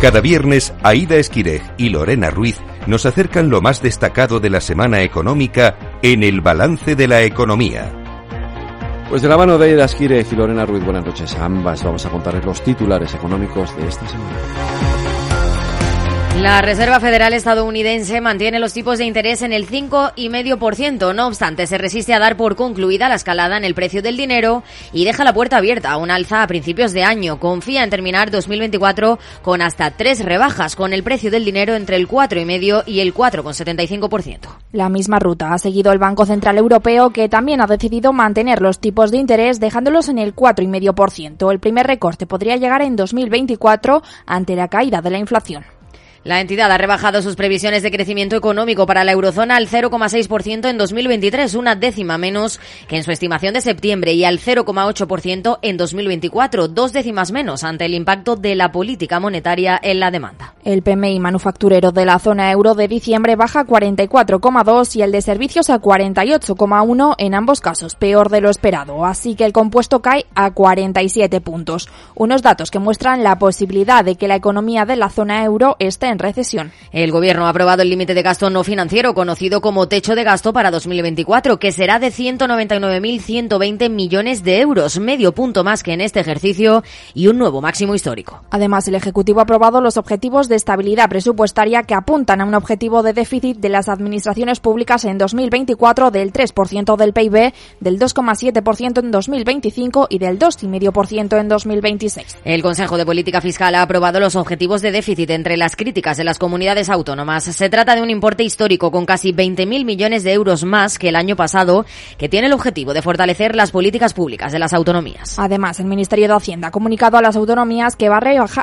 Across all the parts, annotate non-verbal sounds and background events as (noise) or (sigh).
Cada viernes, Aida Esquirej y Lorena Ruiz nos acercan lo más destacado de la semana económica en el balance de la economía. Pues de la mano de Aida Esquirej y Lorena Ruiz, buenas noches a ambas. Vamos a contarles los titulares económicos de esta semana. La Reserva Federal estadounidense mantiene los tipos de interés en el 5,5%. No obstante, se resiste a dar por concluida la escalada en el precio del dinero y deja la puerta abierta a un alza a principios de año. Confía en terminar 2024 con hasta tres rebajas, con el precio del dinero entre el 4,5% y el 4,75%. La misma ruta ha seguido el Banco Central Europeo, que también ha decidido mantener los tipos de interés dejándolos en el 4,5%. El primer recorte podría llegar en 2024 ante la caída de la inflación. La entidad ha rebajado sus previsiones de crecimiento económico para la eurozona al 0,6% en 2023, una décima menos que en su estimación de septiembre, y al 0,8% en 2024, dos décimas menos ante el impacto de la política monetaria en la demanda. El PMI manufacturero de la zona euro de diciembre baja 44,2 y el de servicios a 48,1 en ambos casos, peor de lo esperado, así que el compuesto cae a 47 puntos. Unos datos que muestran la posibilidad de que la economía de la zona euro esté en recesión. El Gobierno ha aprobado el límite de gasto no financiero, conocido como techo de gasto para 2024, que será de 199.120 millones de euros, medio punto más que en este ejercicio y un nuevo máximo histórico. Además, el Ejecutivo ha aprobado los objetivos de estabilidad presupuestaria que apuntan a un objetivo de déficit de las administraciones públicas en 2024 del 3% del PIB, del 2,7% en 2025 y del 2,5% en 2026. El Consejo de Política Fiscal ha aprobado los objetivos de déficit entre las críticas de las comunidades autónomas. Se trata de un importe histórico con casi 20.000 millones de euros más que el año pasado, que tiene el objetivo de fortalecer las políticas públicas de las autonomías. Además, el Ministerio de Hacienda ha comunicado a las autonomías que va a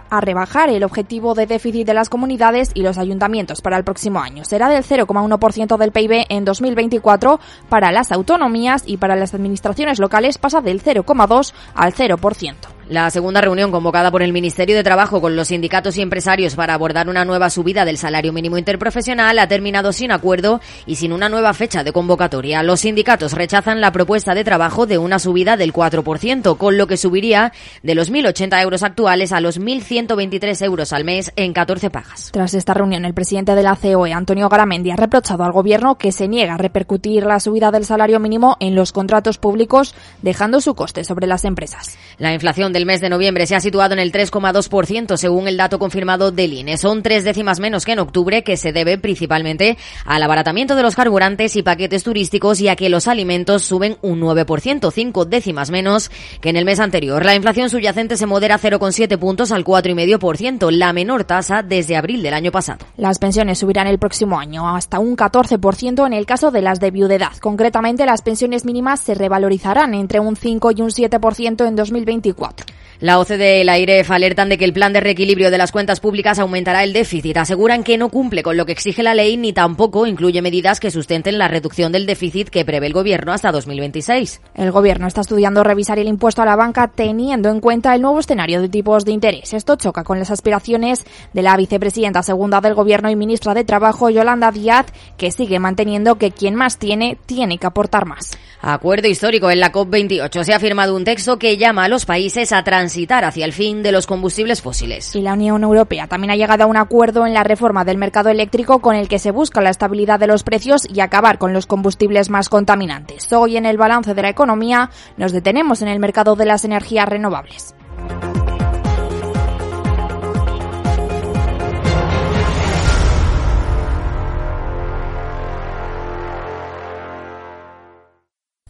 a rebajar el objetivo de déficit de las comunidades y los ayuntamientos para el próximo año. Será del 0,1% del PIB en 2024 para las autonomías y para las administraciones locales pasa del 0,2 al 0%. La segunda reunión convocada por el Ministerio de Trabajo con los sindicatos y empresarios para abordar una nueva subida del salario mínimo interprofesional ha terminado sin acuerdo y sin una nueva fecha de convocatoria. Los sindicatos rechazan la propuesta de trabajo de una subida del 4%, con lo que subiría de los 1.080 euros actuales a los 1.123 euros al mes en 14 pagas. Tras esta reunión, el presidente de la COE, Antonio Garamendi, ha reprochado al Gobierno que se niega a repercutir la subida del salario mínimo en los contratos públicos, dejando su coste sobre las empresas. La inflación del mes de noviembre se ha situado en el 3,2% según el dato confirmado del INE. Son tres décimas menos que en octubre, que se debe principalmente al abaratamiento de los carburantes y paquetes turísticos y a que los alimentos suben un 9%, cinco décimas menos que en el mes anterior. La inflación subyacente se modera 0,7 puntos al 4,5%, la menor tasa desde abril del año pasado. Las pensiones subirán el próximo año hasta un 14% en el caso de las de viudedad. Concretamente, las pensiones mínimas se revalorizarán entre un 5 y un 7% en 2024. La OCDE y la IREF alertan de que el plan de reequilibrio de las cuentas públicas aumentará el déficit. Aseguran que no cumple con lo que exige la ley ni tampoco incluye medidas que sustenten la reducción del déficit que prevé el Gobierno hasta 2026. El Gobierno está estudiando revisar el impuesto a la banca teniendo en cuenta el nuevo escenario de tipos de interés. Esto choca con las aspiraciones de la vicepresidenta segunda del Gobierno y ministra de Trabajo, Yolanda Díaz, que sigue manteniendo que quien más tiene, tiene que aportar más. Acuerdo histórico en la COP28. Se ha firmado un texto que llama a los países a transitar hacia el fin de los combustibles fósiles. Y la Unión Europea también ha llegado a un acuerdo en la reforma del mercado eléctrico con el que se busca la estabilidad de los precios y acabar con los combustibles más contaminantes. Hoy en el balance de la economía nos detenemos en el mercado de las energías renovables.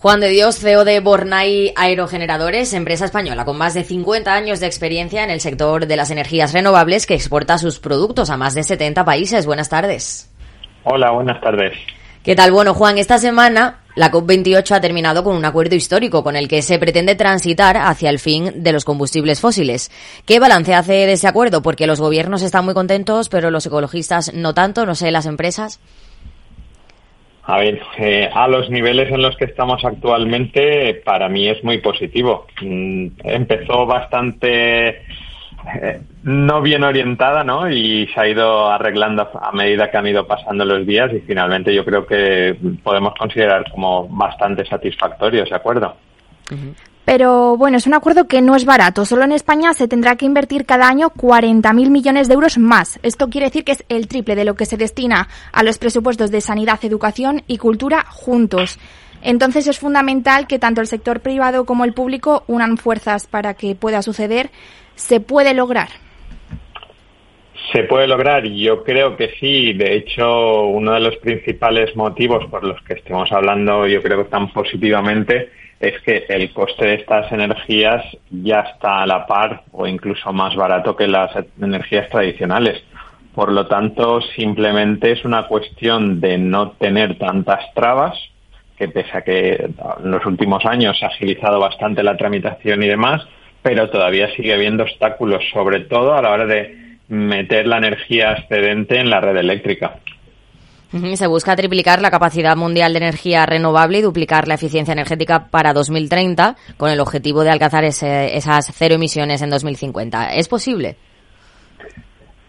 Juan de Dios, CEO de Bornay Aerogeneradores, empresa española con más de 50 años de experiencia en el sector de las energías renovables que exporta sus productos a más de 70 países. Buenas tardes. Hola, buenas tardes. ¿Qué tal? Bueno, Juan, esta semana la COP28 ha terminado con un acuerdo histórico con el que se pretende transitar hacia el fin de los combustibles fósiles. ¿Qué balance hace de ese acuerdo? Porque los gobiernos están muy contentos, pero los ecologistas no tanto, no sé, las empresas. A ver, eh, a los niveles en los que estamos actualmente, para mí es muy positivo. Mm, empezó bastante eh, no bien orientada, ¿no? Y se ha ido arreglando a medida que han ido pasando los días y finalmente yo creo que podemos considerar como bastante satisfactorio ese acuerdo. Pero bueno, es un acuerdo que no es barato. Solo en España se tendrá que invertir cada año 40.000 millones de euros más. Esto quiere decir que es el triple de lo que se destina a los presupuestos de sanidad, educación y cultura juntos. Entonces es fundamental que tanto el sector privado como el público unan fuerzas para que pueda suceder. ¿Se puede lograr? Se puede lograr, yo creo que sí. De hecho, uno de los principales motivos por los que estemos hablando, yo creo tan positivamente, es que el coste de estas energías ya está a la par o incluso más barato que las energías tradicionales. Por lo tanto, simplemente es una cuestión de no tener tantas trabas, que pese a que en los últimos años se ha agilizado bastante la tramitación y demás, pero todavía sigue habiendo obstáculos, sobre todo a la hora de meter la energía excedente en la red eléctrica. Se busca triplicar la capacidad mundial de energía renovable y duplicar la eficiencia energética para 2030 con el objetivo de alcanzar esas cero emisiones en 2050. ¿Es posible?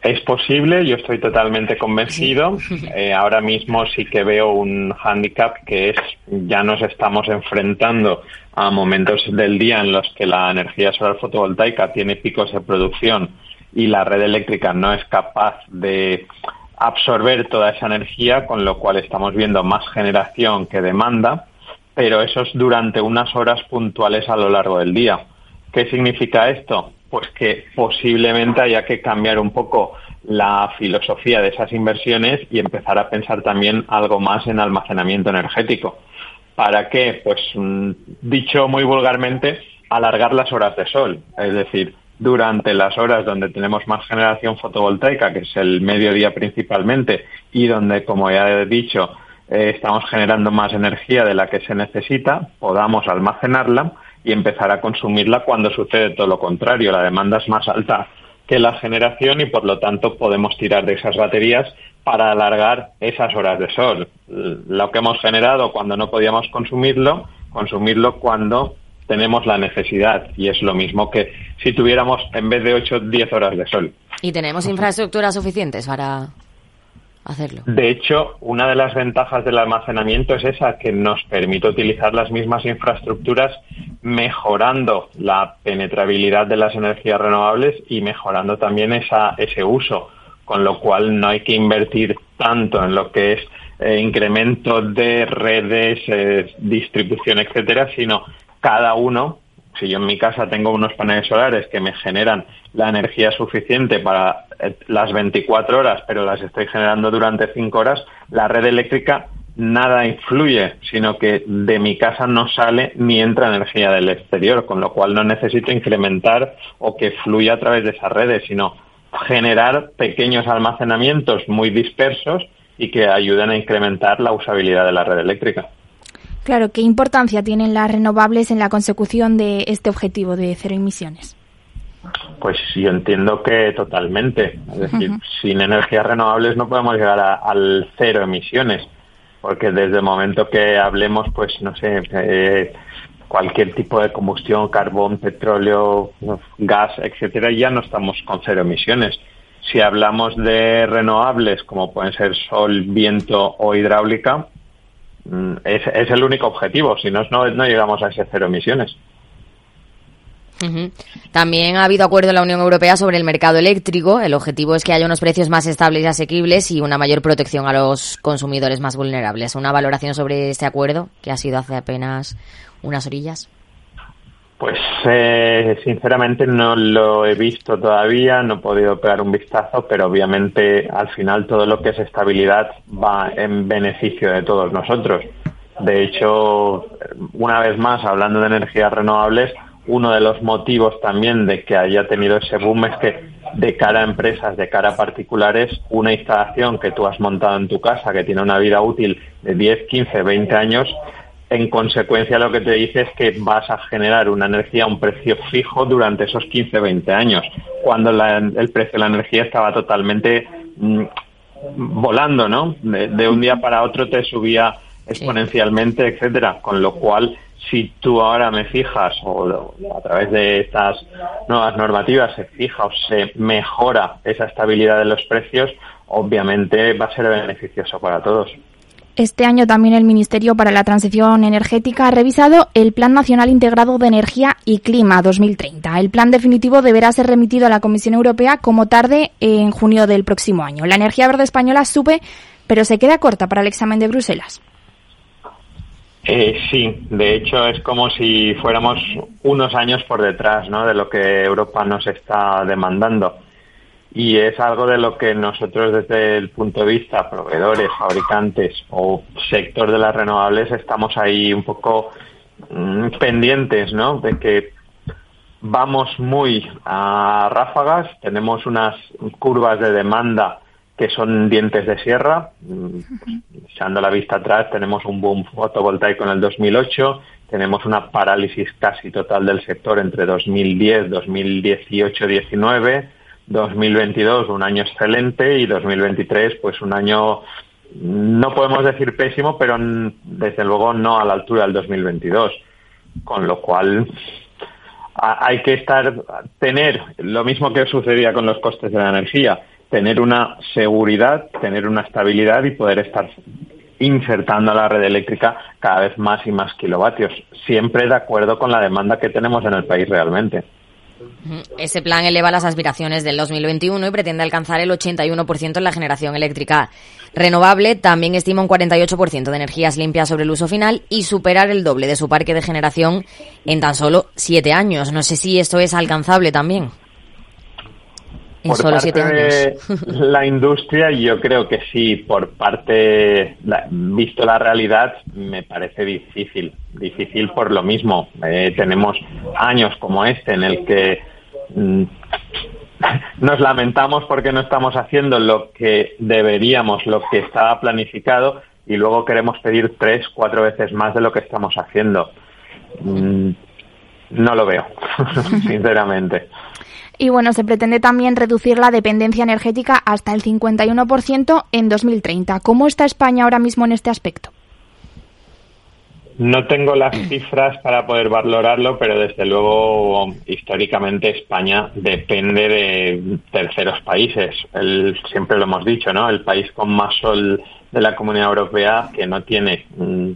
Es posible, yo estoy totalmente convencido. (laughs) Eh, ahora mismo sí que veo un hándicap que es ya nos estamos enfrentando a momentos del día en los que la energía solar fotovoltaica tiene picos de producción y la red eléctrica no es capaz de absorber toda esa energía, con lo cual estamos viendo más generación que demanda, pero eso es durante unas horas puntuales a lo largo del día. ¿Qué significa esto? Pues que posiblemente haya que cambiar un poco la filosofía de esas inversiones y empezar a pensar también algo más en almacenamiento energético. ¿Para qué? Pues mm, dicho muy vulgarmente, alargar las horas de sol. Es decir, durante las horas donde tenemos más generación fotovoltaica, que es el mediodía principalmente, y donde, como ya he dicho, eh, estamos generando más energía de la que se necesita, podamos almacenarla y empezar a consumirla cuando sucede todo lo contrario. La demanda es más alta que la generación y, por lo tanto, podemos tirar de esas baterías para alargar esas horas de sol. Lo que hemos generado cuando no podíamos consumirlo, consumirlo cuando tenemos la necesidad y es lo mismo que si tuviéramos en vez de 8, 10 horas de sol. ¿Y tenemos infraestructuras suficientes para hacerlo? De hecho, una de las ventajas del almacenamiento es esa, que nos permite utilizar las mismas infraestructuras mejorando la penetrabilidad de las energías renovables y mejorando también esa, ese uso, con lo cual no hay que invertir tanto en lo que es eh, incremento de redes, eh, distribución, etcétera, sino cada uno, si yo en mi casa tengo unos paneles solares que me generan la energía suficiente para eh, las 24 horas, pero las estoy generando durante 5 horas, la red eléctrica nada influye, sino que de mi casa no sale ni entra energía del exterior, con lo cual no necesito incrementar o que fluya a través de esas redes, sino generar pequeños almacenamientos muy dispersos y que ayuden a incrementar la usabilidad de la red eléctrica. Claro, ¿qué importancia tienen las renovables en la consecución de este objetivo de cero emisiones? Pues yo entiendo que totalmente. Es decir, sin energías renovables no podemos llegar al cero emisiones, porque desde el momento que hablemos, pues no sé, eh, cualquier tipo de combustión, carbón, petróleo, gas, etcétera, ya no estamos con cero emisiones. Si hablamos de renovables, como pueden ser sol, viento o hidráulica, es, es el único objetivo, si no, no, llegamos a ese cero emisiones. También ha habido acuerdo en la Unión Europea sobre el mercado eléctrico. El objetivo es que haya unos precios más estables y asequibles y una mayor protección a los consumidores más vulnerables. Una valoración sobre este acuerdo que ha sido hace apenas unas orillas. Pues eh, sinceramente no lo he visto todavía, no he podido pegar un vistazo, pero obviamente al final todo lo que es estabilidad va en beneficio de todos nosotros. De hecho, una vez más, hablando de energías renovables, uno de los motivos también de que haya tenido ese boom es que de cara a empresas, de cara a particulares, una instalación que tú has montado en tu casa que tiene una vida útil de 10, 15, 20 años, en consecuencia lo que te dice es que vas a generar una energía a un precio fijo durante esos 15, 20 años, cuando el precio de la energía estaba totalmente mm, volando, ¿no? De, un día para otro te subía exponencialmente, etcétera, con lo cual si tú ahora me fijas o a través de estas nuevas normativas se fija o se mejora esa estabilidad de los precios, obviamente va a ser beneficioso para todos. Este año también el Ministerio para la Transición Energética ha revisado el Plan Nacional Integrado de Energía y Clima 2030. El plan definitivo deberá ser remitido a la Comisión Europea como tarde en junio del próximo año. La energía verde española sube, pero se queda corta para el examen de Bruselas. Eh, sí, de hecho es como si fuéramos unos años por detrás ¿no? de lo que Europa nos está demandando y es algo de lo que nosotros desde el punto de vista proveedores, fabricantes o sector de las renovables estamos ahí un poco mm, pendientes, ¿no? De que vamos muy a ráfagas, tenemos unas curvas de demanda que son dientes de sierra. Mm, echando la vista atrás, tenemos un boom fotovoltaico en el 2008, tenemos una parálisis casi total del sector entre 2010, 2018, 19 2022 un año excelente y 2023 pues un año no podemos decir pésimo, pero desde luego no a la altura del 2022. Con lo cual hay que estar tener lo mismo que sucedía con los costes de la energía, tener una seguridad, tener una estabilidad y poder estar insertando a la red eléctrica cada vez más y más kilovatios, siempre de acuerdo con la demanda que tenemos en el país realmente. Ese plan eleva las aspiraciones del 2021 y pretende alcanzar el 81% en la generación eléctrica renovable. También estima un 48% de energías limpias sobre el uso final y superar el doble de su parque de generación en tan solo siete años. No sé si esto es alcanzable también. En solo siete años. la industria, yo creo que sí. Por parte, visto la realidad, me parece difícil. Difícil por lo mismo. Eh, tenemos años como este en el que mm, (laughs) nos lamentamos porque no estamos haciendo lo que deberíamos, lo que estaba planificado, y luego queremos pedir tres, cuatro veces más de lo que estamos haciendo. Mm, no lo veo, (laughs) sinceramente. Y bueno, se pretende también reducir la dependencia energética hasta el 51% en 2030. ¿Cómo está España ahora mismo en este aspecto? No tengo las cifras para poder valorarlo, pero desde luego históricamente España depende de terceros países. siempre lo hemos dicho, ¿no? El país con más sol de la Comunidad Europea que no tiene mm,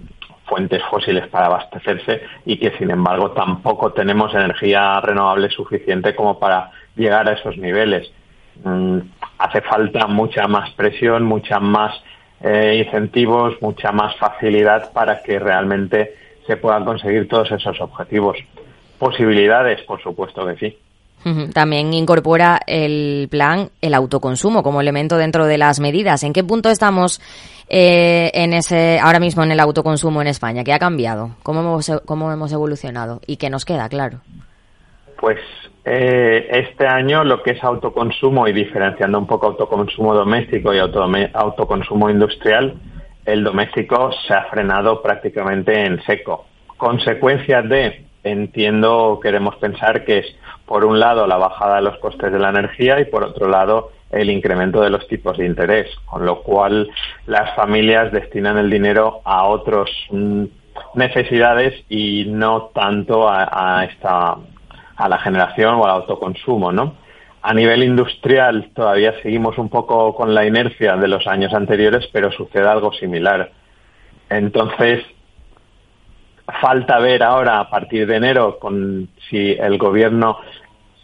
fuentes fósiles para abastecerse y que sin embargo tampoco tenemos energía renovable suficiente como para llegar a esos niveles. Mm, hace falta mucha más presión, mucha más eh, incentivos, mucha más facilidad para que realmente se puedan conseguir todos esos objetivos. Posibilidades, por supuesto que sí. También incorpora el plan el autoconsumo como elemento dentro de las medidas. ¿En qué punto estamos eh, en ese ahora mismo en el autoconsumo en España? ¿Qué ha cambiado? ¿Cómo hemos, cómo hemos evolucionado? ¿Y qué nos queda, claro? Pues eh, este año lo que es autoconsumo y diferenciando un poco autoconsumo doméstico y autoconsumo industrial, el doméstico se ha frenado prácticamente en seco. Consecuencia de, entiendo, queremos pensar que es por un lado, la bajada de los costes de la energía y por otro lado, el incremento de los tipos de interés, con lo cual las familias destinan el dinero a otras mm, necesidades y no tanto a, esta a la generación o al autoconsumo, ¿no? A nivel industrial todavía seguimos un poco con la inercia de los años anteriores, pero sucede algo similar. Entonces, falta ver ahora a partir de enero con si el gobierno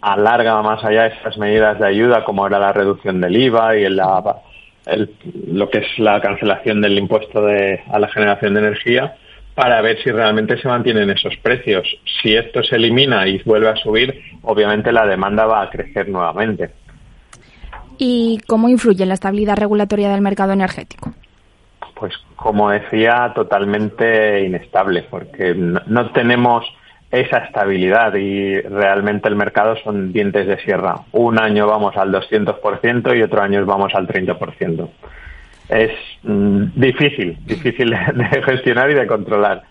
alarga más allá esas medidas de ayuda como era la reducción del IVA y lo que es la cancelación del impuesto de, a la generación de energía para ver si realmente se mantienen esos precios. Si esto se elimina y vuelve a subir, obviamente la demanda va a crecer nuevamente. ¿Y cómo influye la estabilidad regulatoria del mercado energético? Pues como decía, totalmente inestable, porque no, tenemos esa estabilidad y realmente el mercado son dientes de sierra. Un año vamos al 200% y otro año vamos al 30%. Es mm, difícil, difícil de gestionar y de controlar.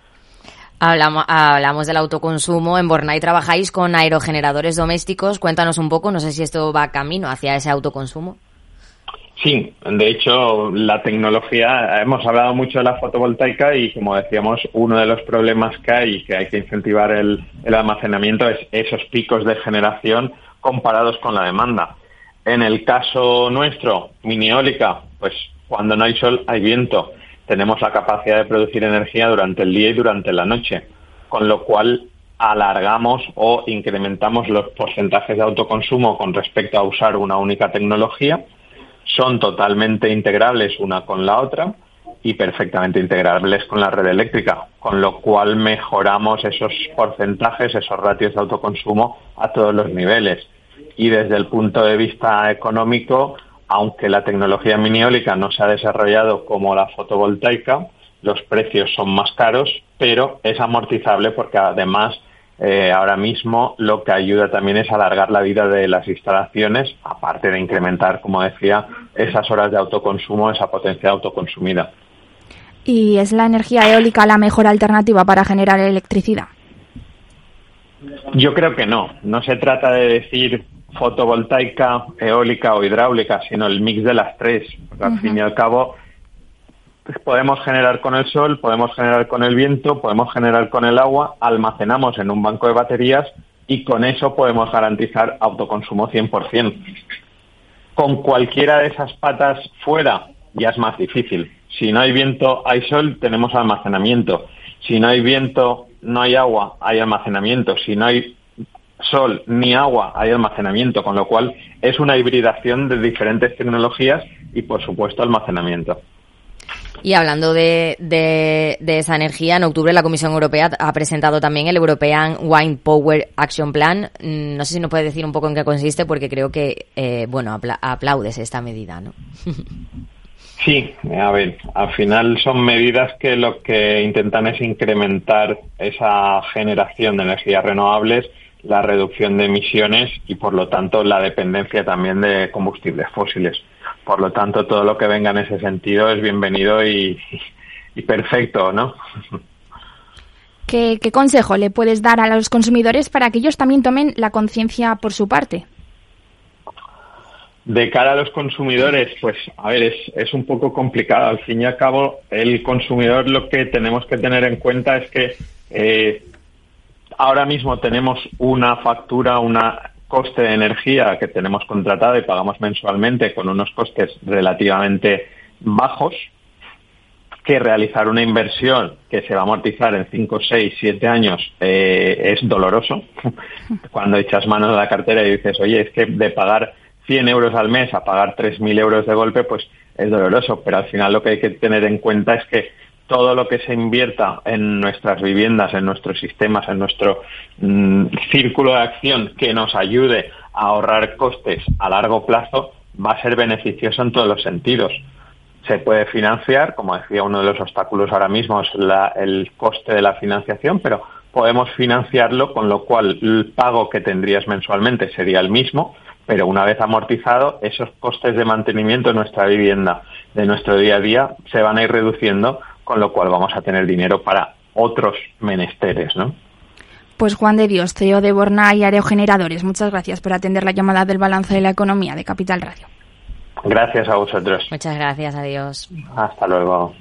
Hablamos, hablamos del autoconsumo. En Bornay trabajáis con aerogeneradores domésticos. Cuéntanos un poco, no sé si esto va camino hacia ese autoconsumo. Sí, de hecho, la tecnología, hemos hablado mucho de la fotovoltaica y como decíamos, uno de los problemas que hay y que hay que incentivar el, almacenamiento es esos picos de generación comparados con la demanda. En el caso nuestro, mini eólica, pues cuando no hay sol hay viento. tenemos la capacidad de producir energía durante el día y durante la noche, con lo cual alargamos o incrementamos los porcentajes de autoconsumo con respecto a usar una única tecnología, son totalmente integrables una con la otra y perfectamente integrables con la red eléctrica, con lo cual mejoramos esos porcentajes, esos ratios de autoconsumo a todos los niveles. Y desde el punto de vista económico, aunque la tecnología miniólica no se ha desarrollado como la fotovoltaica, los precios son más caros, pero es amortizable porque además eh, ahora mismo lo que ayuda también es alargar la vida de las instalaciones, aparte de incrementar, como decía, esas horas de autoconsumo, esa potencia autoconsumida. ¿Y es la energía eólica la mejor alternativa para generar electricidad? Yo creo que no. No se trata de decir fotovoltaica, eólica o hidráulica, sino el mix de las tres. al fin y al cabo, podemos generar con el sol, podemos generar con el viento, podemos generar con el agua, almacenamos en un banco de baterías y con eso podemos garantizar autoconsumo 100%. Con cualquiera de esas patas fuera ya es más difícil. Si no hay viento, hay sol, tenemos almacenamiento. Si no hay viento, no hay agua, hay almacenamiento. Si no hay sol ni agua, hay almacenamiento, con lo cual es una hibridación de diferentes tecnologías y, por supuesto, almacenamiento. Y hablando de, de, esa energía, en octubre la Comisión Europea ha presentado también el European Wine Power Action Plan. Mm, no sé si nos puede decir un poco en qué consiste, porque creo que, eh, bueno, aplaudes esta medida, ¿no? (laughs) Sí, a ver, al final son medidas que lo que intentan es incrementar esa generación de energías renovables, la reducción de emisiones y, por lo tanto, la dependencia también de combustibles fósiles. Por lo tanto, todo lo que venga en ese sentido es bienvenido y, perfecto, ¿no? ¿Qué, consejo le puedes dar a los consumidores para que ellos también tomen la conciencia por su parte? De cara a los consumidores, pues a ver, es, es, un poco complicado. Al fin y al cabo, el consumidor lo que tenemos que tener en cuenta es que eh, ahora mismo tenemos una factura, una coste de energía que tenemos contratada y pagamos mensualmente con unos costes relativamente bajos, que realizar una inversión que se va a amortizar en 5, 6, 7 años eh, es doloroso. (laughs) Cuando echas mano de la cartera y dices, oye, es que de pagar 100 euros al mes a pagar 3.000 euros de golpe, pues es doloroso. Pero al final lo que hay que tener en cuenta es que todo lo que se invierta en nuestras viviendas, en nuestros sistemas, en nuestro mm, círculo de acción que nos ayude a ahorrar costes a largo plazo va a ser beneficioso en todos los sentidos. Se puede financiar, como decía, uno de los obstáculos ahora mismo es el coste de la financiación, pero podemos financiarlo, con lo cual el pago que tendrías mensualmente sería el mismo, pero una vez amortizado, esos costes de mantenimiento de nuestra vivienda, de nuestro día a día, se van a ir reduciendo con lo cual vamos a tener dinero para otros menesteres, ¿no? Pues Juan de Dios, CEO de Borna y Aerogeneradores, muchas gracias por atender la llamada del balance de la economía de Capital Radio. Gracias a vosotros. Muchas gracias, adiós. Hasta luego.